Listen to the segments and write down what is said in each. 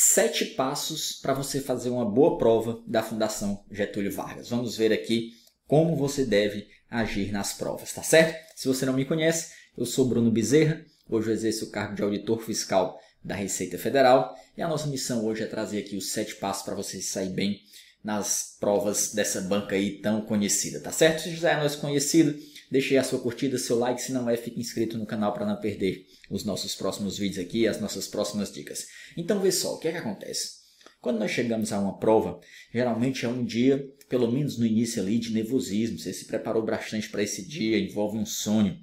sete passos para você fazer uma boa prova da Fundação Getúlio Vargas. Vamos ver aqui como você deve agir nas provas, tá certo? Se você não me conhece, eu sou Bruno Bezerra, hoje eu exerço o cargo de auditor fiscal da Receita Federal e a nossa missão hoje é trazer aqui os sete passos para você sair bem nas provas dessa banca aí tão conhecida, tá certo? Se já é nosso conhecido, deixe a sua curtida, seu like, se não é, fique inscrito no canal para não perder os nossos próximos vídeos aqui, as nossas próximas dicas. Então vê só, o que é que acontece? Quando nós chegamos a uma prova, geralmente é um dia, pelo menos no início ali, de nervosismo. Você se preparou bastante para esse dia, envolve um sonho.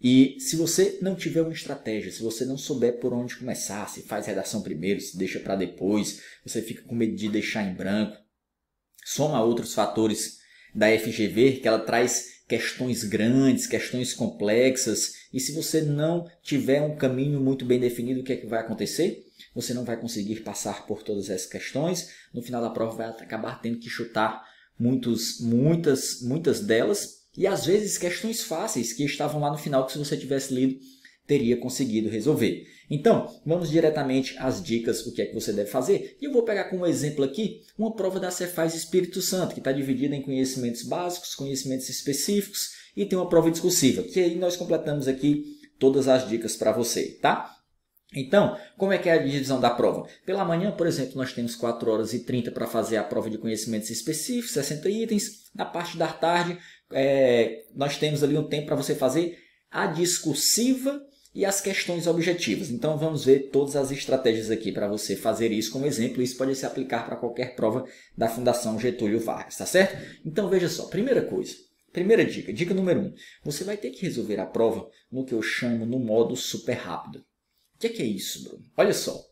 E se você não tiver uma estratégia, se você não souber por onde começar, se faz redação primeiro, se deixa para depois, você fica com medo de deixar em branco, soma outros fatores da FGV, que ela traz questões grandes, questões complexas, e se você não tiver um caminho muito bem definido, o que é que vai acontecer? Você não vai conseguir passar por todas essas questões, no final da prova vai acabar tendo que chutar muitos, muitas, muitas delas, e às vezes questões fáceis que estavam lá no final que se você tivesse lido teria conseguido resolver. Então, vamos diretamente às dicas, o que é que você deve fazer. E eu vou pegar como exemplo aqui uma prova da Cefaz Espírito Santo, que está dividida em conhecimentos básicos, conhecimentos específicos e tem uma prova discursiva, que aí nós completamos aqui todas as dicas para você, tá? Então, como é que é a divisão da prova? Pela manhã, por exemplo, nós temos 4 horas e 30 para fazer a prova de conhecimentos específicos, 60 itens. Na parte da tarde, é, nós temos ali um tempo para você fazer a discursiva e as questões objetivas. Então vamos ver todas as estratégias aqui para você fazer isso como exemplo. Isso pode se aplicar para qualquer prova da Fundação Getúlio Vargas, tá certo? Então veja só, primeira coisa, primeira dica, dica número 1. Um, você vai ter que resolver a prova no que eu chamo no modo super rápido. O que é, que é isso, Bruno? Olha só,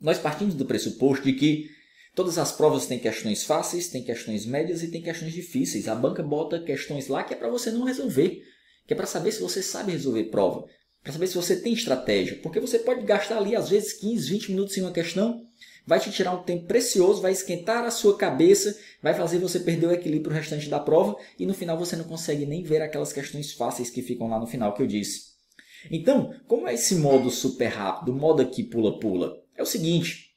nós partimos do pressuposto de que todas as provas têm questões fáceis, têm questões médias e têm questões difíceis. A banca bota questões lá que é para você não resolver, que é para saber se você sabe resolver prova para saber se você tem estratégia. Porque você pode gastar ali, às vezes, 15, 20 minutos em uma questão, vai te tirar um tempo precioso, vai esquentar a sua cabeça, vai fazer você perder o equilíbrio restante da prova e no final você não consegue nem ver aquelas questões fáceis que ficam lá no final que eu disse. Então, como é esse modo super rápido, modo aqui pula-pula? É o seguinte,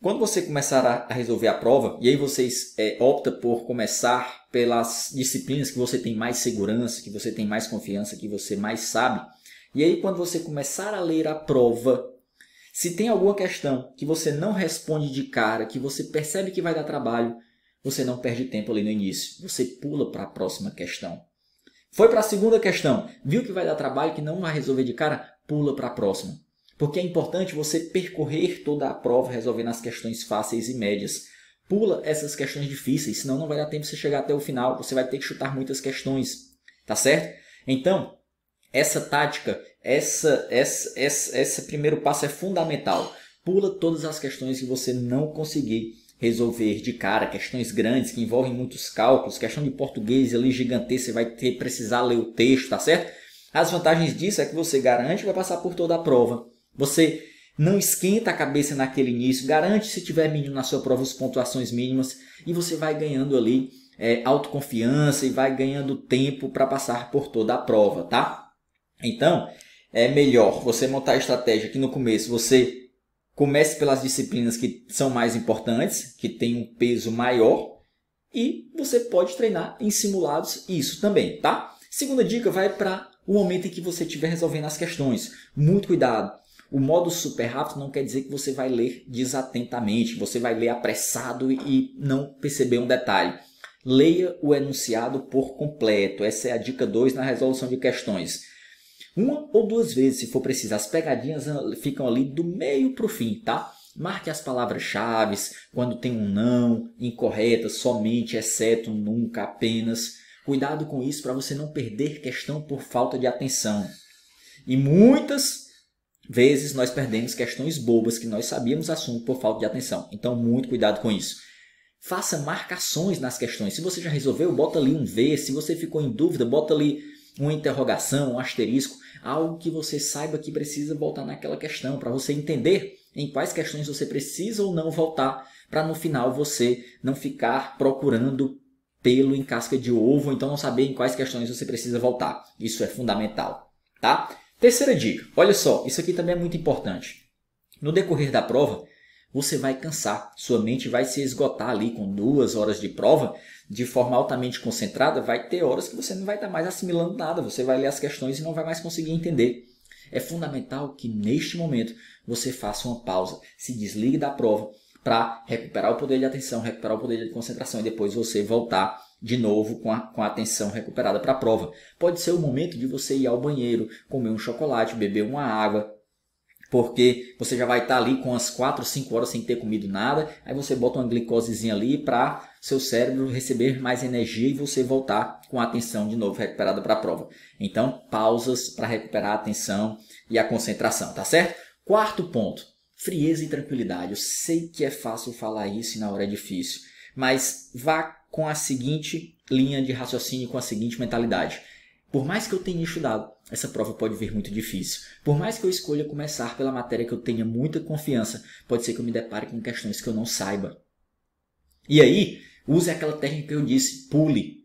quando você começar a resolver a prova, e aí vocês é, opta por começar pelas disciplinas que você tem mais segurança, que você tem mais confiança, que você mais sabe, e aí, quando você começar a ler a prova, se tem alguma questão que você não responde de cara, que você percebe que vai dar trabalho, você não perde tempo ali no início. Você pula para a próxima questão. Foi para a segunda questão, viu que vai dar trabalho, que não vai resolver de cara, pula para a próxima. Porque é importante você percorrer toda a prova resolvendo as questões fáceis e médias. Pula essas questões difíceis, senão não vai dar tempo de você chegar até o final, você vai ter que chutar muitas questões. Tá certo? Então, essa tática, essa, essa, essa, esse primeiro passo é fundamental. Pula todas as questões que você não conseguir resolver de cara, questões grandes que envolvem muitos cálculos, questão de português ali gigantesca, você vai ter precisar ler o texto, tá certo? As vantagens disso é que você garante que vai passar por toda a prova. Você não esquenta a cabeça naquele início, garante se tiver mínimo na sua prova as pontuações mínimas e você vai ganhando ali é, autoconfiança e vai ganhando tempo para passar por toda a prova, tá? Então, é melhor você montar a estratégia que no começo você comece pelas disciplinas que são mais importantes, que têm um peso maior, e você pode treinar em simulados isso também, tá? Segunda dica vai para o momento em que você estiver resolvendo as questões. Muito cuidado. O modo super rápido não quer dizer que você vai ler desatentamente, você vai ler apressado e não perceber um detalhe. Leia o enunciado por completo. Essa é a dica 2 na resolução de questões. Uma ou duas vezes, se for preciso. As pegadinhas ficam ali do meio para o fim, tá? Marque as palavras-chave quando tem um não, incorreta, somente, exceto, nunca, apenas. Cuidado com isso para você não perder questão por falta de atenção. E muitas vezes nós perdemos questões bobas que nós sabíamos assunto por falta de atenção. Então, muito cuidado com isso. Faça marcações nas questões. Se você já resolveu, bota ali um V. Se você ficou em dúvida, bota ali uma interrogação, um asterisco, algo que você saiba que precisa voltar naquela questão, para você entender em quais questões você precisa ou não voltar, para no final você não ficar procurando pelo em casca de ovo, então não saber em quais questões você precisa voltar. Isso é fundamental, tá? Terceira dica. Olha só, isso aqui também é muito importante. No decorrer da prova, você vai cansar, sua mente vai se esgotar ali com duas horas de prova, de forma altamente concentrada, vai ter horas que você não vai estar mais assimilando nada, você vai ler as questões e não vai mais conseguir entender. É fundamental que neste momento você faça uma pausa, se desligue da prova para recuperar o poder de atenção, recuperar o poder de concentração e depois você voltar de novo com a, com a atenção recuperada para a prova. Pode ser o momento de você ir ao banheiro, comer um chocolate, beber uma água, porque você já vai estar ali com as 4, 5 horas sem ter comido nada, aí você bota uma glicosezinha ali para seu cérebro receber mais energia e você voltar com a atenção de novo recuperada para a prova. Então, pausas para recuperar a atenção e a concentração, tá certo? Quarto ponto, frieza e tranquilidade. Eu sei que é fácil falar isso e na hora é difícil, mas vá com a seguinte linha de raciocínio, com a seguinte mentalidade. Por mais que eu tenha estudado, essa prova pode vir muito difícil. Por mais que eu escolha começar pela matéria que eu tenha muita confiança, pode ser que eu me depare com questões que eu não saiba. E aí, use aquela técnica que eu disse, pule.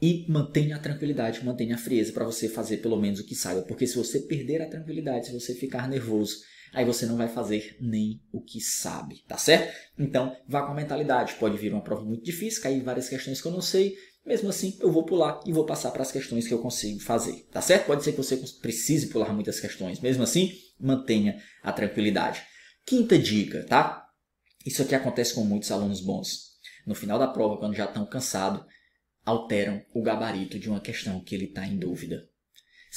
E mantenha a tranquilidade, mantenha a frieza para você fazer pelo menos o que saiba. Porque se você perder a tranquilidade, se você ficar nervoso, aí você não vai fazer nem o que sabe, tá certo? Então, vá com a mentalidade. Pode vir uma prova muito difícil, cair várias questões que eu não sei, mesmo assim, eu vou pular e vou passar para as questões que eu consigo fazer, tá certo? Pode ser que você precise pular muitas questões. Mesmo assim, mantenha a tranquilidade. Quinta dica, tá? Isso aqui acontece com muitos alunos bons. No final da prova, quando já estão cansados, alteram o gabarito de uma questão que ele está em dúvida.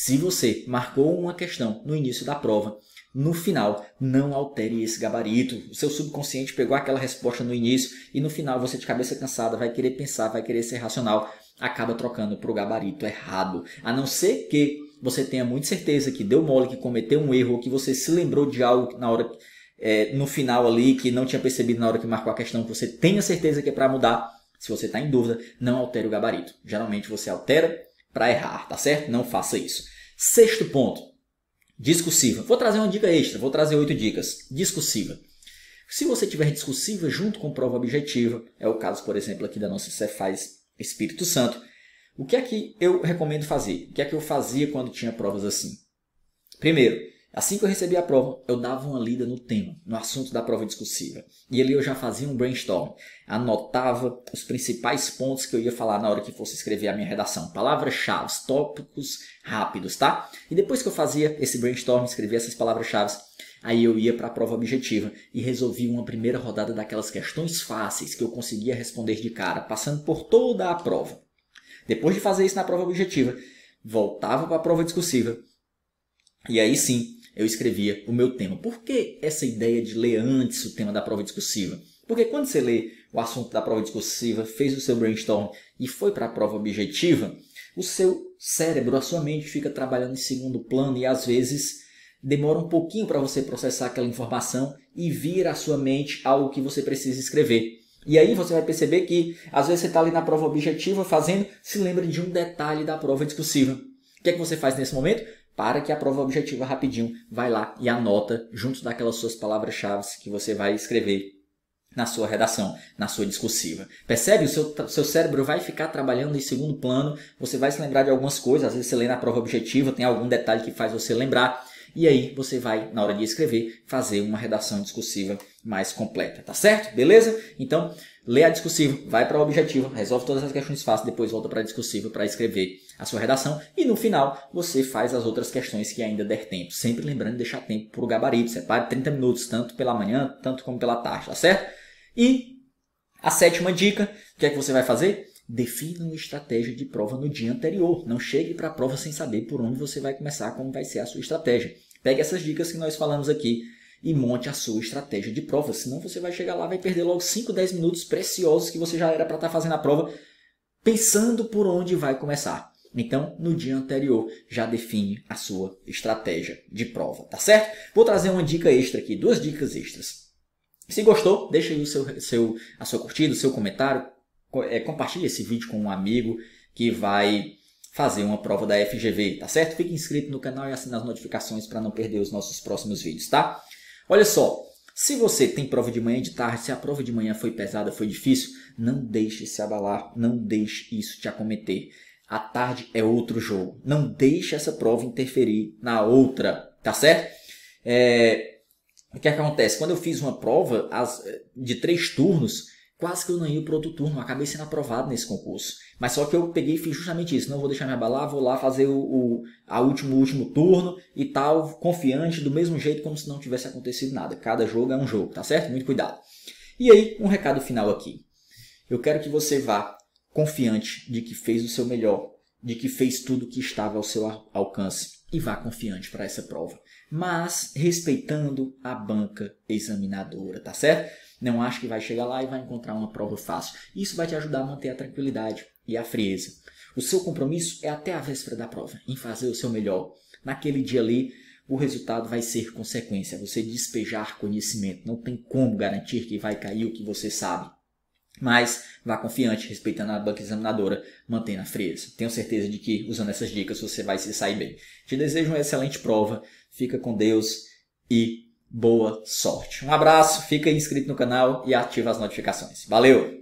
Se você marcou uma questão no início da prova no final, não altere esse gabarito. O seu subconsciente pegou aquela resposta no início e no final você de cabeça cansada vai querer pensar, vai querer ser racional, acaba trocando para o gabarito errado. A não ser que você tenha muita certeza que deu mole, que cometeu um erro, ou que você se lembrou de algo na hora é, no final ali que não tinha percebido na hora que marcou a questão, que você tenha certeza que é para mudar. Se você está em dúvida, não altere o gabarito. Geralmente você altera para errar, tá certo? Não faça isso. Sexto ponto Discursiva. Vou trazer uma dica extra, vou trazer oito dicas. Discursiva. Se você tiver discursiva junto com prova objetiva, é o caso, por exemplo, aqui da nossa Cefaz Espírito Santo, o que é que eu recomendo fazer? O que é que eu fazia quando tinha provas assim? Primeiro, Assim que eu recebi a prova, eu dava uma lida no tema, no assunto da prova discursiva. E ali eu já fazia um brainstorm, anotava os principais pontos que eu ia falar na hora que fosse escrever a minha redação. Palavras-chave, tópicos rápidos, tá? E depois que eu fazia esse brainstorm, escrevia essas palavras-chave, aí eu ia para a prova objetiva e resolvia uma primeira rodada daquelas questões fáceis que eu conseguia responder de cara, passando por toda a prova. Depois de fazer isso na prova objetiva, voltava para a prova discursiva. E aí sim, eu escrevia o meu tema. Por que essa ideia de ler antes o tema da prova discursiva? Porque quando você lê o assunto da prova discursiva, fez o seu brainstorm e foi para a prova objetiva, o seu cérebro, a sua mente fica trabalhando em segundo plano e às vezes demora um pouquinho para você processar aquela informação e vir à sua mente algo que você precisa escrever. E aí você vai perceber que às vezes você está ali na prova objetiva fazendo, se lembra de um detalhe da prova discursiva. O que é que você faz nesse momento? Para que a prova objetiva rapidinho vai lá e anota junto daquelas suas palavras-chave que você vai escrever na sua redação, na sua discursiva. Percebe? O seu, seu cérebro vai ficar trabalhando em segundo plano, você vai se lembrar de algumas coisas, às vezes você lê na prova objetiva, tem algum detalhe que faz você lembrar, e aí você vai, na hora de escrever, fazer uma redação discursiva mais completa, tá certo? Beleza? Então, lê a discursiva, vai para a objetiva, resolve todas as questões fáceis, depois volta para a discursiva para escrever a sua redação e no final você faz as outras questões que ainda der tempo. Sempre lembrando de deixar tempo para o gabarito, separe 30 minutos, tanto pela manhã, tanto como pela tarde, tá certo? E a sétima dica, o que é que você vai fazer? Defina uma estratégia de prova no dia anterior. Não chegue para a prova sem saber por onde você vai começar, como vai ser a sua estratégia. Pegue essas dicas que nós falamos aqui e monte a sua estratégia de prova. Senão você vai chegar lá vai perder logo 5, 10 minutos preciosos que você já era para estar tá fazendo a prova pensando por onde vai começar. Então, no dia anterior, já define a sua estratégia de prova, tá certo? Vou trazer uma dica extra aqui, duas dicas extras. Se gostou, deixa aí o seu, seu, a sua curtida, o seu comentário, é, compartilhe esse vídeo com um amigo que vai fazer uma prova da FGV, tá certo? Fique inscrito no canal e assine as notificações para não perder os nossos próximos vídeos, tá? Olha só, se você tem prova de manhã e de tarde, se a prova de manhã foi pesada, foi difícil, não deixe se abalar, não deixe isso te acometer. A tarde é outro jogo. Não deixe essa prova interferir na outra, tá certo? É, o que, é que acontece? Quando eu fiz uma prova de três turnos, quase que eu não ia para outro turno, acabei sendo aprovado nesse concurso. Mas só que eu peguei e fiz justamente isso, não vou deixar me abalar, vou lá fazer o, o a último, último turno e tal, confiante, do mesmo jeito como se não tivesse acontecido nada. Cada jogo é um jogo, tá certo? Muito cuidado. E aí, um recado final aqui. Eu quero que você vá confiante de que fez o seu melhor, de que fez tudo que estava ao seu alcance e vá confiante para essa prova, mas respeitando a banca examinadora, tá certo? Não acho que vai chegar lá e vai encontrar uma prova fácil. Isso vai te ajudar a manter a tranquilidade e a frieza. O seu compromisso é até a véspera da prova, em fazer o seu melhor. Naquele dia ali, o resultado vai ser consequência, você despejar conhecimento. Não tem como garantir que vai cair o que você sabe. Mas vá confiante, respeitando a banca examinadora, mantendo a frieza. Tenho certeza de que, usando essas dicas, você vai se sair bem. Te desejo uma excelente prova, fica com Deus e boa sorte. Um abraço, fica inscrito no canal e ativa as notificações. Valeu!